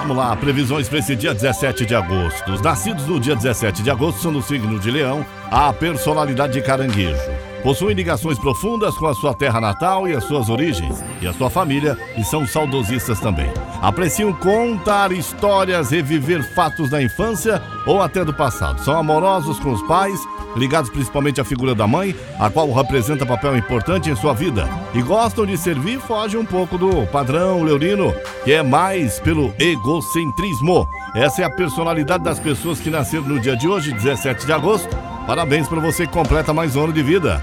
Vamos lá, previsões para esse dia 17 de agosto. Os nascidos no dia 17 de agosto são no signo de Leão, a personalidade de caranguejo. Possuem ligações profundas com a sua terra natal e as suas origens, e a sua família, e são saudosistas também. Apreciam contar histórias, reviver fatos da infância ou até do passado. São amorosos com os pais, ligados principalmente à figura da mãe, a qual representa papel importante em sua vida. E gostam de servir, fogem um pouco do padrão leonino, que é mais pelo egocentrismo. Essa é a personalidade das pessoas que nasceram no dia de hoje, 17 de agosto. Parabéns para você que completa mais um ano de vida.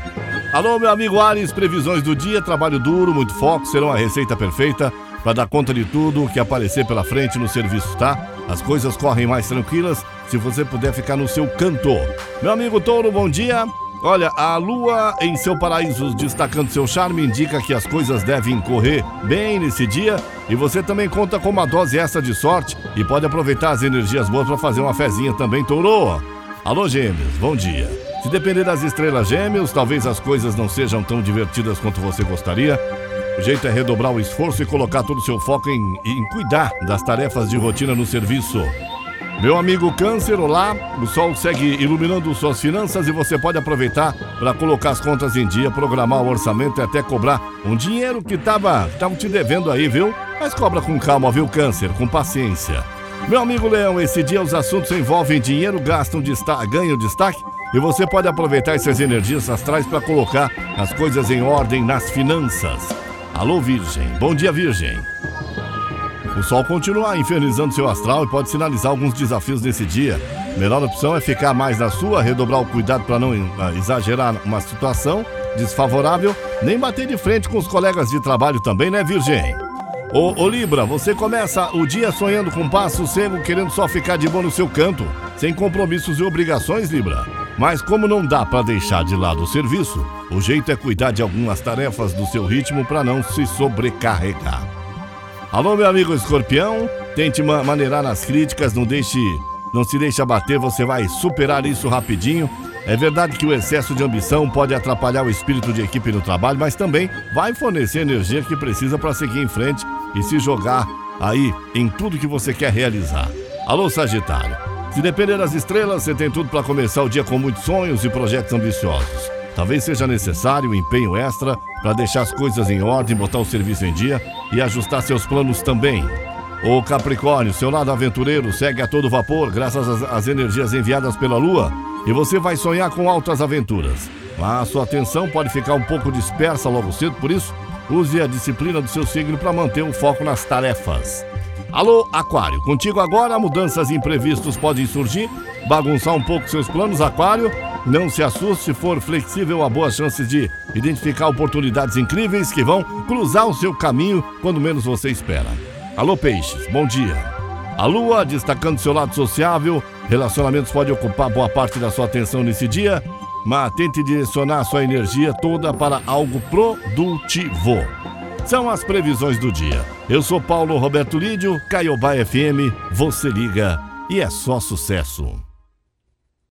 Alô, meu amigo Ares, previsões do dia, trabalho duro, muito foco, serão a receita perfeita para dar conta de tudo que aparecer pela frente no serviço, tá? As coisas correm mais tranquilas se você puder ficar no seu canto. Meu amigo Touro, bom dia. Olha, a lua em seu paraíso destacando seu charme indica que as coisas devem correr bem nesse dia e você também conta com uma dose extra de sorte e pode aproveitar as energias boas para fazer uma fezinha também, Touro. Alô, Gêmeos, bom dia. Se depender das estrelas Gêmeos, talvez as coisas não sejam tão divertidas quanto você gostaria. O jeito é redobrar o esforço e colocar todo o seu foco em, em cuidar das tarefas de rotina no serviço. Meu amigo Câncer, olá. O sol segue iluminando suas finanças e você pode aproveitar para colocar as contas em dia, programar o orçamento e até cobrar um dinheiro que estava tava te devendo aí, viu? Mas cobra com calma, viu, Câncer? Com paciência. Meu amigo Leão, esse dia os assuntos envolvem dinheiro, gastam destaque, ganham destaque e você pode aproveitar essas energias astrais para colocar as coisas em ordem nas finanças. Alô, Virgem. Bom dia, Virgem. O Sol continua infernizando seu astral e pode sinalizar alguns desafios nesse dia. Melhor opção é ficar mais na sua, redobrar o cuidado para não ah, exagerar uma situação desfavorável, nem bater de frente com os colegas de trabalho também, né, Virgem? Ô, ô Libra, você começa o dia sonhando com passo cego, querendo só ficar de boa no seu canto, sem compromissos e obrigações, Libra. Mas como não dá para deixar de lado o serviço, o jeito é cuidar de algumas tarefas do seu ritmo para não se sobrecarregar. Alô, meu amigo escorpião, tente ma maneirar nas críticas, não deixe, não se deixe abater, você vai superar isso rapidinho. É verdade que o excesso de ambição pode atrapalhar o espírito de equipe no trabalho, mas também vai fornecer energia que precisa para seguir em frente e se jogar aí em tudo que você quer realizar. Alô, Sagitário. Se depender das estrelas, você tem tudo para começar o dia com muitos sonhos e projetos ambiciosos. Talvez seja necessário um empenho extra para deixar as coisas em ordem, botar o serviço em dia e ajustar seus planos também. O Capricórnio, seu lado aventureiro, segue a todo vapor graças às, energias enviadas pela Lua e você vai sonhar com altas aventuras. Mas sua atenção pode ficar um pouco dispersa logo cedo, por isso, use a disciplina do seu signo para manter o foco nas tarefas. Alô, Aquário, contigo agora mudanças imprevistas podem surgir, bagunçar um pouco seus planos, Aquário, não se assuste, se for flexível, há boas chances de identificar oportunidades incríveis que vão cruzar o seu caminho quando menos você espera. Alô, peixes, bom dia. A lua destacando seu lado sociável, relacionamentos podem ocupar boa parte da sua atenção nesse dia, mas tente direcionar sua energia toda para algo produtivo. São as previsões do dia. Eu sou Paulo Roberto Lídio, Caiobá FM, você liga e é só sucesso.